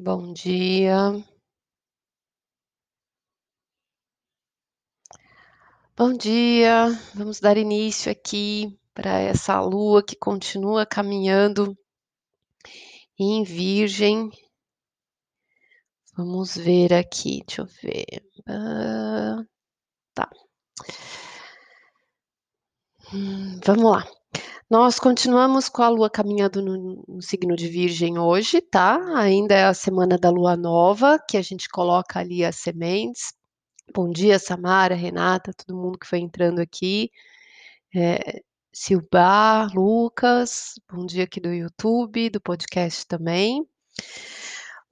Bom dia. Bom dia, vamos dar início aqui para essa lua que continua caminhando em Virgem. Vamos ver aqui, deixa eu ver. Ah, tá. Hum, vamos lá. Nós continuamos com a lua caminhando no, no signo de Virgem hoje, tá? Ainda é a semana da lua nova, que a gente coloca ali as sementes. Bom dia, Samara, Renata, todo mundo que foi entrando aqui. É, Silbar, Lucas, bom dia aqui do YouTube, do podcast também.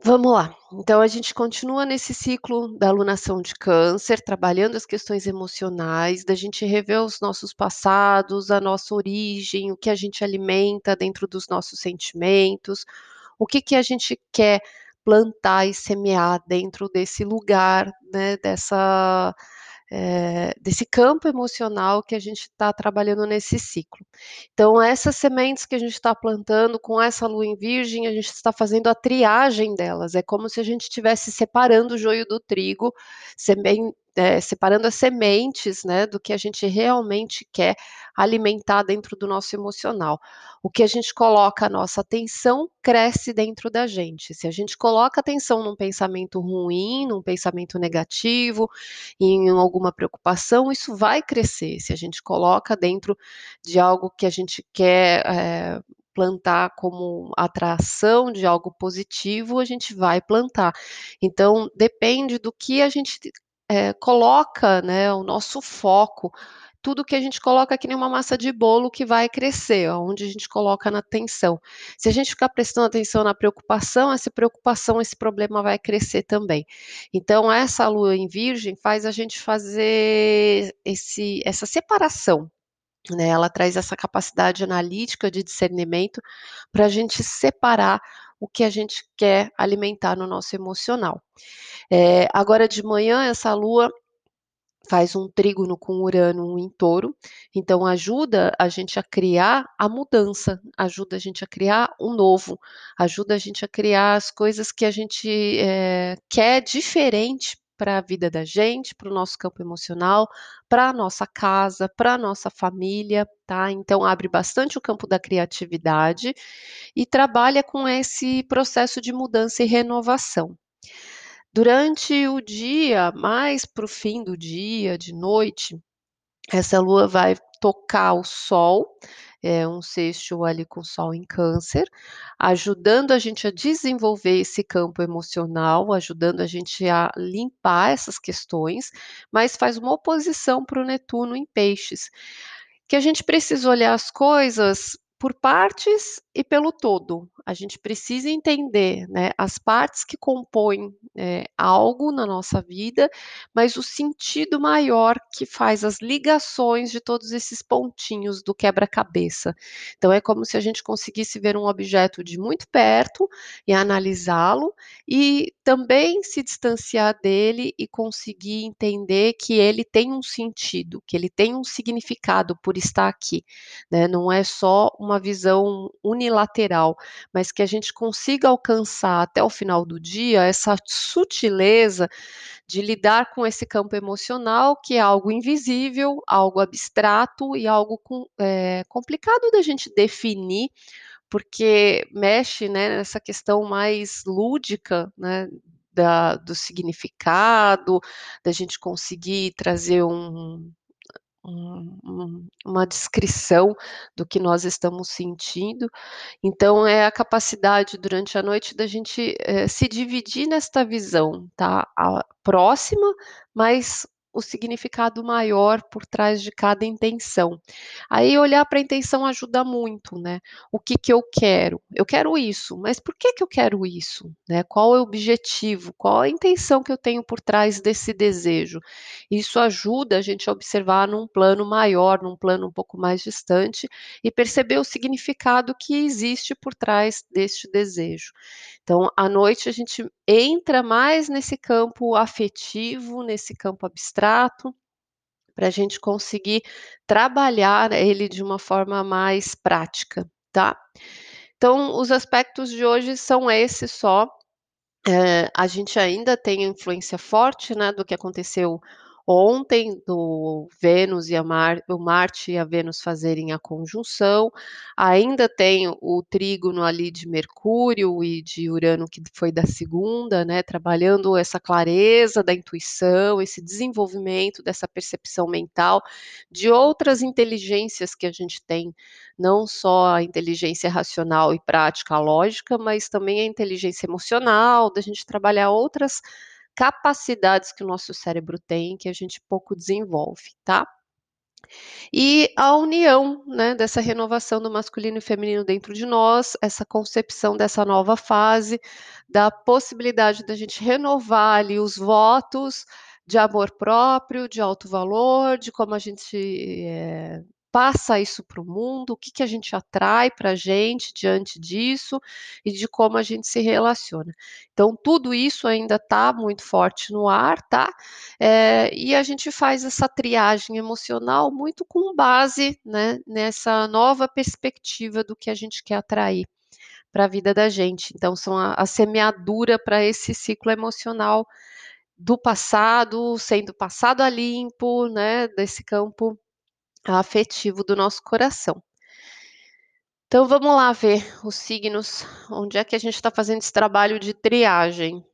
Vamos lá. Então a gente continua nesse ciclo da alunação de câncer, trabalhando as questões emocionais, da gente rever os nossos passados, a nossa origem, o que a gente alimenta dentro dos nossos sentimentos, o que que a gente quer plantar e semear dentro desse lugar, né, dessa é, desse campo emocional que a gente está trabalhando nesse ciclo. Então, essas sementes que a gente está plantando com essa lua em virgem, a gente está fazendo a triagem delas. É como se a gente estivesse separando o joio do trigo, é, separando as sementes né, do que a gente realmente quer alimentar dentro do nosso emocional. O que a gente coloca a nossa atenção cresce dentro da gente. Se a gente coloca atenção num pensamento ruim, num pensamento negativo, em alguma preocupação, isso vai crescer. Se a gente coloca dentro de algo que a gente quer. É, plantar como atração de algo positivo, a gente vai plantar. Então, depende do que a gente é, coloca né, o nosso foco, tudo que a gente coloca que nem uma massa de bolo que vai crescer, onde a gente coloca na atenção. Se a gente ficar prestando atenção na preocupação, essa preocupação, esse problema vai crescer também. Então, essa lua em virgem faz a gente fazer esse, essa separação né, ela traz essa capacidade analítica de discernimento para a gente separar o que a gente quer alimentar no nosso emocional. É, agora de manhã, essa lua faz um trígono com Urano em touro, então ajuda a gente a criar a mudança, ajuda a gente a criar um novo, ajuda a gente a criar as coisas que a gente é, quer diferente para a vida da gente, para o nosso campo emocional, para a nossa casa, para a nossa família, tá? Então abre bastante o campo da criatividade e trabalha com esse processo de mudança e renovação. Durante o dia, mais para o fim do dia, de noite, essa lua vai tocar o sol, é um sexto ali com o sol em câncer, ajudando a gente a desenvolver esse campo emocional, ajudando a gente a limpar essas questões, mas faz uma oposição para o Netuno em peixes, que a gente precisa olhar as coisas por partes e pelo todo. A gente precisa entender né, as partes que compõem é, algo na nossa vida, mas o sentido maior que faz as ligações de todos esses pontinhos do quebra-cabeça. Então, é como se a gente conseguisse ver um objeto de muito perto e analisá-lo, e também se distanciar dele e conseguir entender que ele tem um sentido, que ele tem um significado por estar aqui. Né? Não é só uma visão unilateral, mas que a gente consiga alcançar até o final do dia essa sutileza de lidar com esse campo emocional, que é algo invisível, algo abstrato e algo com, é, complicado da gente definir, porque mexe né, nessa questão mais lúdica, né, da, do significado, da gente conseguir trazer um, um, uma descrição do que nós estamos sentindo. Então, é a capacidade durante a noite da gente é, se dividir nesta visão, tá? A próxima, mas o significado maior por trás de cada intenção. Aí olhar para a intenção ajuda muito, né? O que que eu quero? Eu quero isso, mas por que que eu quero isso? Né? Qual é o objetivo? Qual a intenção que eu tenho por trás desse desejo? Isso ajuda a gente a observar num plano maior, num plano um pouco mais distante e perceber o significado que existe por trás deste desejo. Então, à noite a gente entra mais nesse campo afetivo, nesse campo abstrato, para a gente conseguir trabalhar ele de uma forma mais prática, tá? Então, os aspectos de hoje são esses só. Eh, a gente ainda tem influência forte, né, do que aconteceu ontem, do Vênus e a Mar o Marte e a Vênus fazerem a conjunção, ainda tem o trígono ali de Mercúrio e de Urano que foi da segunda, né, trabalhando essa clareza da intuição, esse desenvolvimento dessa percepção mental, de outras inteligências que a gente tem, não só a inteligência racional e prática lógica, mas também a inteligência emocional, da gente trabalhar outras capacidades que o nosso cérebro tem, que a gente pouco desenvolve, tá? E a união, né, dessa renovação do masculino e feminino dentro de nós, essa concepção dessa nova fase, da possibilidade da gente renovar ali os votos de amor próprio, de alto valor, de como a gente é, passa isso para o mundo, o que, que a gente atrai para a gente diante disso e de como a gente se relaciona. Então, tudo isso ainda está muito forte no ar, tá? É, e a gente faz essa triagem emocional muito com base né, nessa nova perspectiva do que a gente quer atrair para a vida da gente. Então, são a, a semeadura para esse ciclo emocional do passado, sendo passado a limpo, né, desse campo afetivo do nosso coração. Então vamos lá ver os signos, onde é que a gente está fazendo esse trabalho de triagem.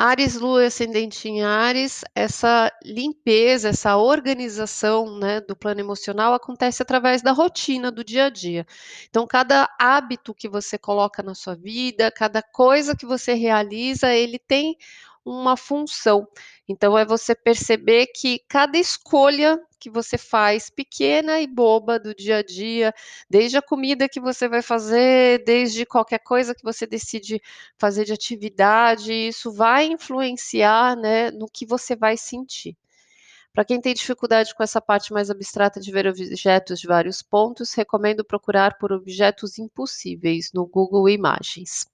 Ares, Lua ascendente em Ares, essa limpeza, essa organização né, do plano emocional acontece através da rotina do dia a dia. Então, cada hábito que você coloca na sua vida, cada coisa que você realiza, ele tem uma função. Então, é você perceber que cada escolha que você faz, pequena e boba do dia a dia, desde a comida que você vai fazer, desde qualquer coisa que você decide fazer de atividade, isso vai influenciar né, no que você vai sentir. Para quem tem dificuldade com essa parte mais abstrata de ver objetos de vários pontos, recomendo procurar por objetos impossíveis no Google Imagens.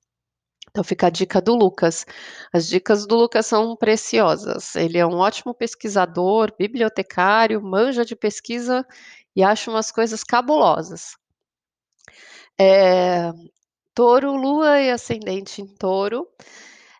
Então fica a dica do Lucas. As dicas do Lucas são preciosas. Ele é um ótimo pesquisador, bibliotecário, manja de pesquisa e acha umas coisas cabulosas. É, touro, lua e ascendente em touro.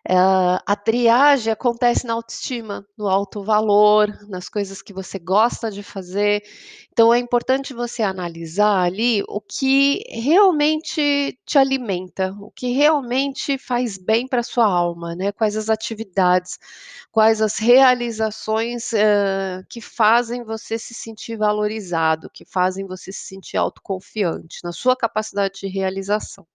Uh, a triagem acontece na autoestima, no alto valor, nas coisas que você gosta de fazer. Então é importante você analisar ali o que realmente te alimenta, o que realmente faz bem para sua alma, né? Quais as atividades, quais as realizações uh, que fazem você se sentir valorizado, que fazem você se sentir autoconfiante na sua capacidade de realização.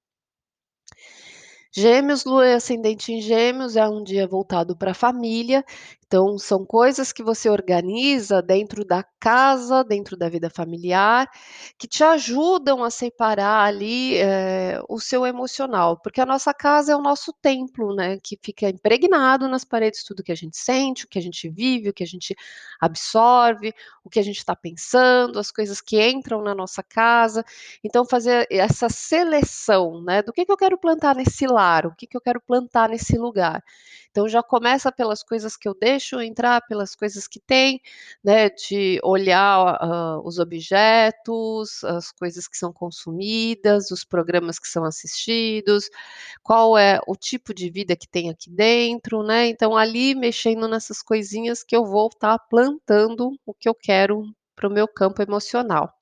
Gêmeos, lua e ascendente em Gêmeos é um dia voltado para a família, então são coisas que você organiza dentro da casa, dentro da vida familiar, que te ajudam a separar ali é, o seu emocional, porque a nossa casa é o nosso templo, né? Que fica impregnado nas paredes tudo que a gente sente, o que a gente vive, o que a gente absorve, o que a gente está pensando, as coisas que entram na nossa casa. Então, fazer essa seleção, né? Do que, que eu quero plantar nesse lar, o que, que eu quero plantar nesse lugar. Então já começa pelas coisas que eu deixo entrar, pelas coisas que tem, né, de olhar uh, os objetos, as coisas que são consumidas, os programas que são assistidos, qual é o tipo de vida que tem aqui dentro, né? Então ali mexendo nessas coisinhas que eu vou estar tá plantando o que eu quero para o meu campo emocional.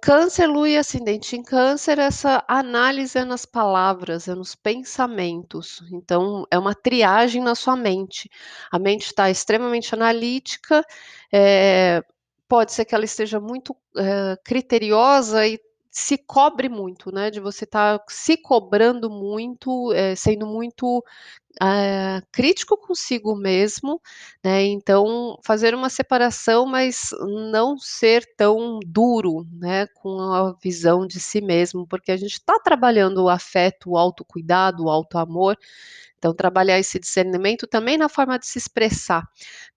Câncer, lua e ascendente em câncer, essa análise é nas palavras, é nos pensamentos. Então, é uma triagem na sua mente. A mente está extremamente analítica, é, pode ser que ela esteja muito é, criteriosa e se cobre muito, né? De você estar tá se cobrando muito, é, sendo muito é, crítico consigo mesmo, né? Então, fazer uma separação, mas não ser tão duro, né? Com a visão de si mesmo, porque a gente está trabalhando o afeto, o autocuidado, o auto-amor. Então, trabalhar esse discernimento também na forma de se expressar,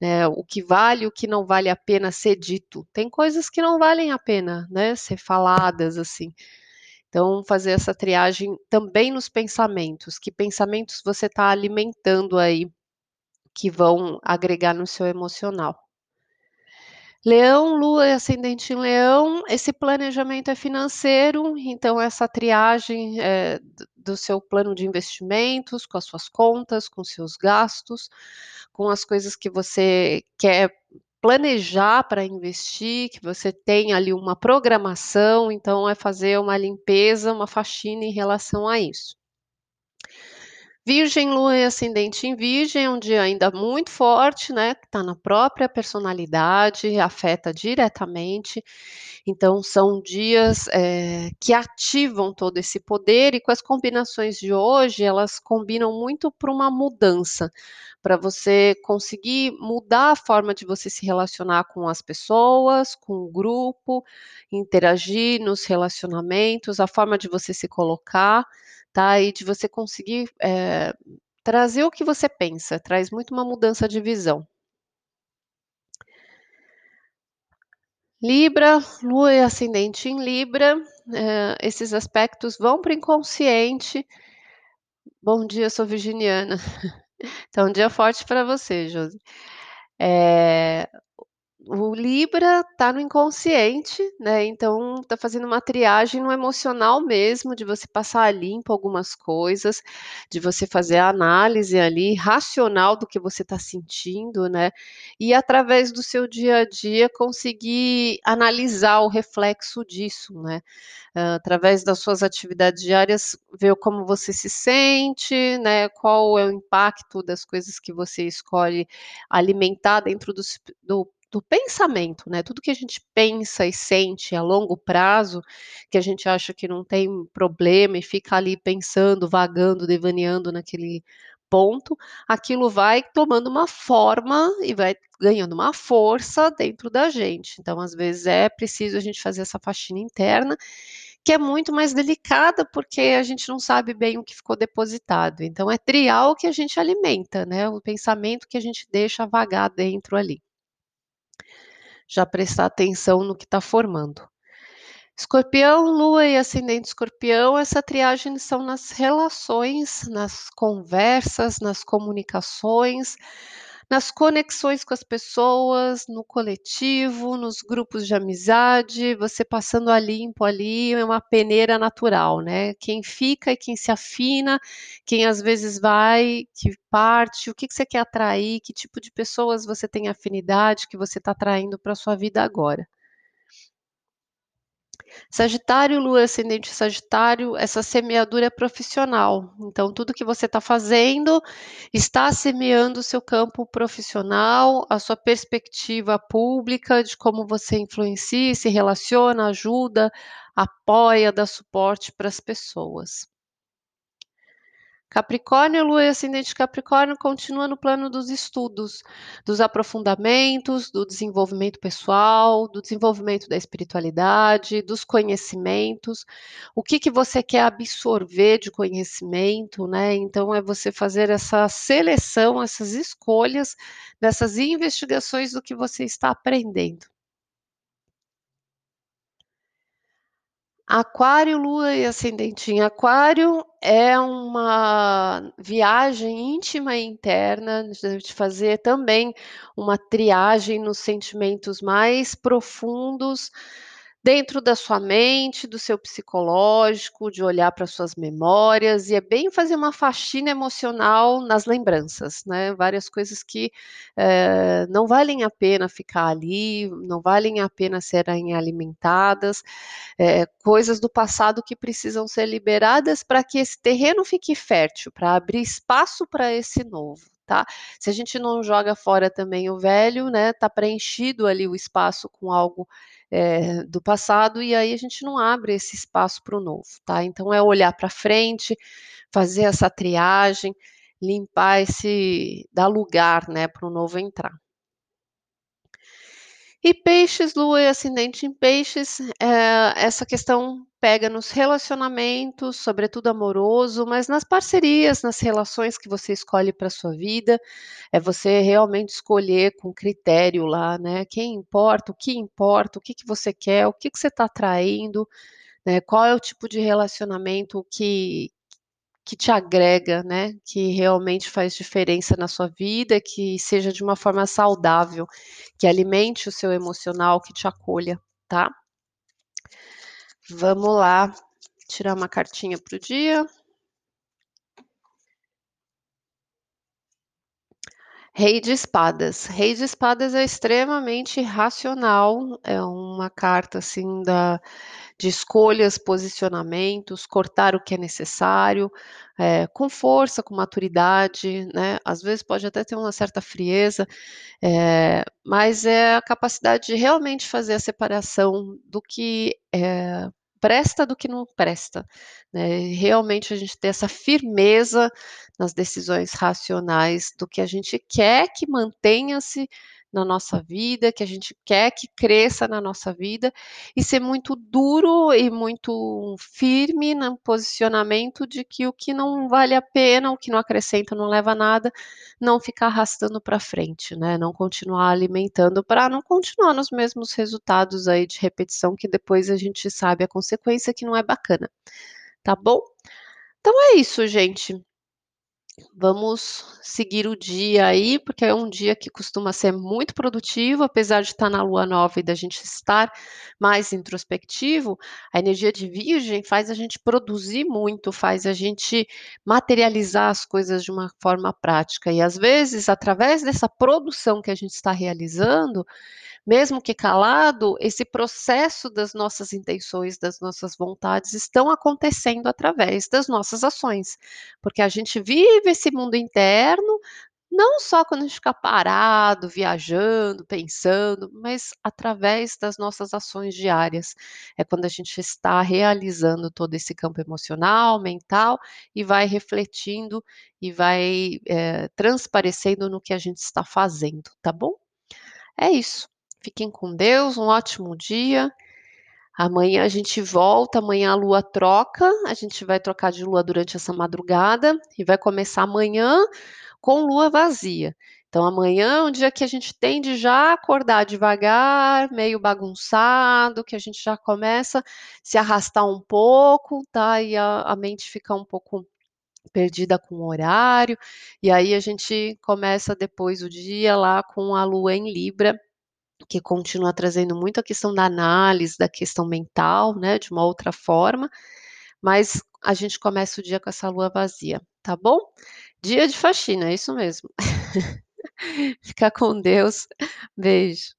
né? O que vale, o que não vale a pena ser dito. Tem coisas que não valem a pena, né? Ser faladas assim. Então, fazer essa triagem também nos pensamentos. Que pensamentos você está alimentando aí que vão agregar no seu emocional? Leão, Lua e ascendente em Leão, esse planejamento é financeiro, então essa triagem, do do seu plano de investimentos, com as suas contas, com seus gastos, com as coisas que você quer planejar para investir, que você tem ali uma programação, então é fazer uma limpeza, uma faxina em relação a isso. Virgem, Lua e ascendente em Virgem é um dia ainda muito forte, né, que está na própria personalidade, afeta diretamente. Então são dias, eh, que ativam todo esse poder e com as combinações de hoje, elas combinam muito para uma mudança, para você conseguir mudar a forma de você se relacionar com as pessoas, com o grupo, interagir nos relacionamentos, a forma de você se colocar, tá, e de você conseguir, eh, trazer o que você pensa, traz muito uma mudança de visão. Libra, Lua e ascendente em Libra, eh, esses aspectos vão para o inconsciente. Bom dia, sou virginiana. Então um dia forte para você, Josi. Eh, o Libra está no inconsciente, né, então está fazendo uma triagem no emocional mesmo, de você passar limpo algumas coisas, de você fazer a análise ali racional do que você está sentindo, né, e através do seu dia a dia conseguir analisar o reflexo disso, né, hã, através das suas atividades diárias, ver como você se sente, né, qual é o impacto das coisas que você escolhe alimentar dentro dos do do pensamento, né, tudo que a gente pensa e sente a longo prazo, que a gente acha que não tem problema e fica ali pensando, vagando, devaneando naquele ponto, aquilo vai tomando uma forma e vai ganhando uma força dentro da gente. Então, às vezes, é preciso a gente fazer essa faxina interna, que é muito mais delicada, porque a gente não sabe bem o que ficou depositado. Então é triar o que a gente alimenta, né, o pensamento que a gente deixa vagar dentro ali. Já prestar atenção no que está formando. Escorpião, Lua e ascendente Escorpião, essa triagem são nas relações, nas conversas, nas comunicações, nas conexões com as pessoas, no coletivo, nos grupos de amizade, você passando a limpo ali, é uma peneira natural, né, quem fica e quem se afina, quem às vezes vai, que parte, o que que você quer atrair, que tipo de pessoas você tem afinidade, que você está atraindo para sua vida agora. Sagitário, Lua ascendente Sagitário, essa semeadura é profissional, então tudo que você está fazendo, está semeando o seu campo profissional, a sua perspectiva pública de como você influencia, se relaciona, ajuda, apoia, dá suporte para as pessoas. Capricórnio, Lua e ascendente Capricórnio continua no plano dos estudos, dos aprofundamentos, do desenvolvimento pessoal, do desenvolvimento da espiritualidade, dos conhecimentos, o que que você quer absorver de conhecimento, né, então é você fazer essa seleção, essas escolhas dessas investigações do que você está aprendendo. Aquário, Lua e ascendente em Aquário, é uma viagem íntima e interna, de fazer também uma triagem nos sentimentos mais profundos, dentro da sua mente, do seu psicológico, de olhar para suas memórias, e é bem fazer uma faxina emocional nas lembranças, né, várias coisas que, eh, não valem a pena ficar ali, não valem a pena serem alimentadas, eh, coisas do passado que precisam ser liberadas para que esse terreno fique fértil, para abrir espaço para esse novo, tá. Se a gente não joga fora também o velho, né, está preenchido ali o espaço com algo, eh, do passado, e aí a gente não abre esse espaço para o novo, tá. Então é olhar para frente, fazer essa triagem, limpar esse dar lugar, né, para o novo entrar. E Peixes, Lua e ascendente em Peixes, eh, essa questão pega nos relacionamentos, sobretudo amoroso, mas nas parcerias, nas relações que você escolhe para sua vida, é você realmente escolher com critério lá, né, quem importa, o que importa, o que que você quer, o que que você está atraindo, né, qual é o tipo de relacionamento que que te agrega, né, que realmente faz diferença na sua vida, que seja de uma forma saudável, que alimente o seu emocional, que te acolha, tá? Vamos lá, tirar uma cartinha para o dia. Rei de espadas. Rei de espadas é extremamente racional, é uma carta assim da de escolhas, posicionamentos, cortar o que é necessário, eh, com força, com maturidade, né, às vezes pode até ter uma certa frieza, eh, mas é a capacidade de realmente fazer a separação do que, eh, presta do que não presta, né, realmente a gente ter essa firmeza nas decisões racionais do que a gente quer que mantenha-se na nossa vida, que a gente quer que cresça na nossa vida, e ser muito duro e muito firme no posicionamento de que o que não vale a pena, o que não acrescenta, não leva a nada, não ficar arrastando para frente, né, não continuar alimentando para não continuar nos mesmos resultados aí de repetição que depois a gente sabe a consequência que não é bacana, tá bom? Então é isso gente. Vamos seguir o dia aí, porque é um dia que costuma ser muito produtivo, apesar de estar na lua nova e da gente estar mais introspectivo, a energia de virgem faz a gente produzir muito, faz a gente materializar as coisas de uma forma prática. E às vezes através dessa produção que a gente está realizando, mesmo que calado, esse processo das nossas intenções, das nossas vontades estão acontecendo através das nossas ações, porque a gente vive esse mundo interno, não só quando a gente fica parado, viajando, pensando, mas através das nossas ações diárias, é quando a gente está realizando todo esse campo emocional, mental e vai refletindo e vai, eh, transparecendo no que a gente está fazendo, tá bom? É isso, fiquem com Deus, um ótimo dia, amanhã a gente volta, amanhã a lua troca, a gente vai trocar de lua durante essa madrugada e vai começar amanhã com lua vazia, então amanhã é um dia que a gente tende já a acordar devagar, meio bagunçado, que a gente já começa se arrastar um pouco, tá, e a a mente fica um pouco perdida com o horário, e aí a gente começa depois o dia lá com a lua em Libra, que continua trazendo muito a questão da análise, da questão mental, né, de uma outra forma, mas a gente começa o dia com essa lua vazia, tá bom? Dia de faxina, é isso mesmo. Fica com Deus, beijo.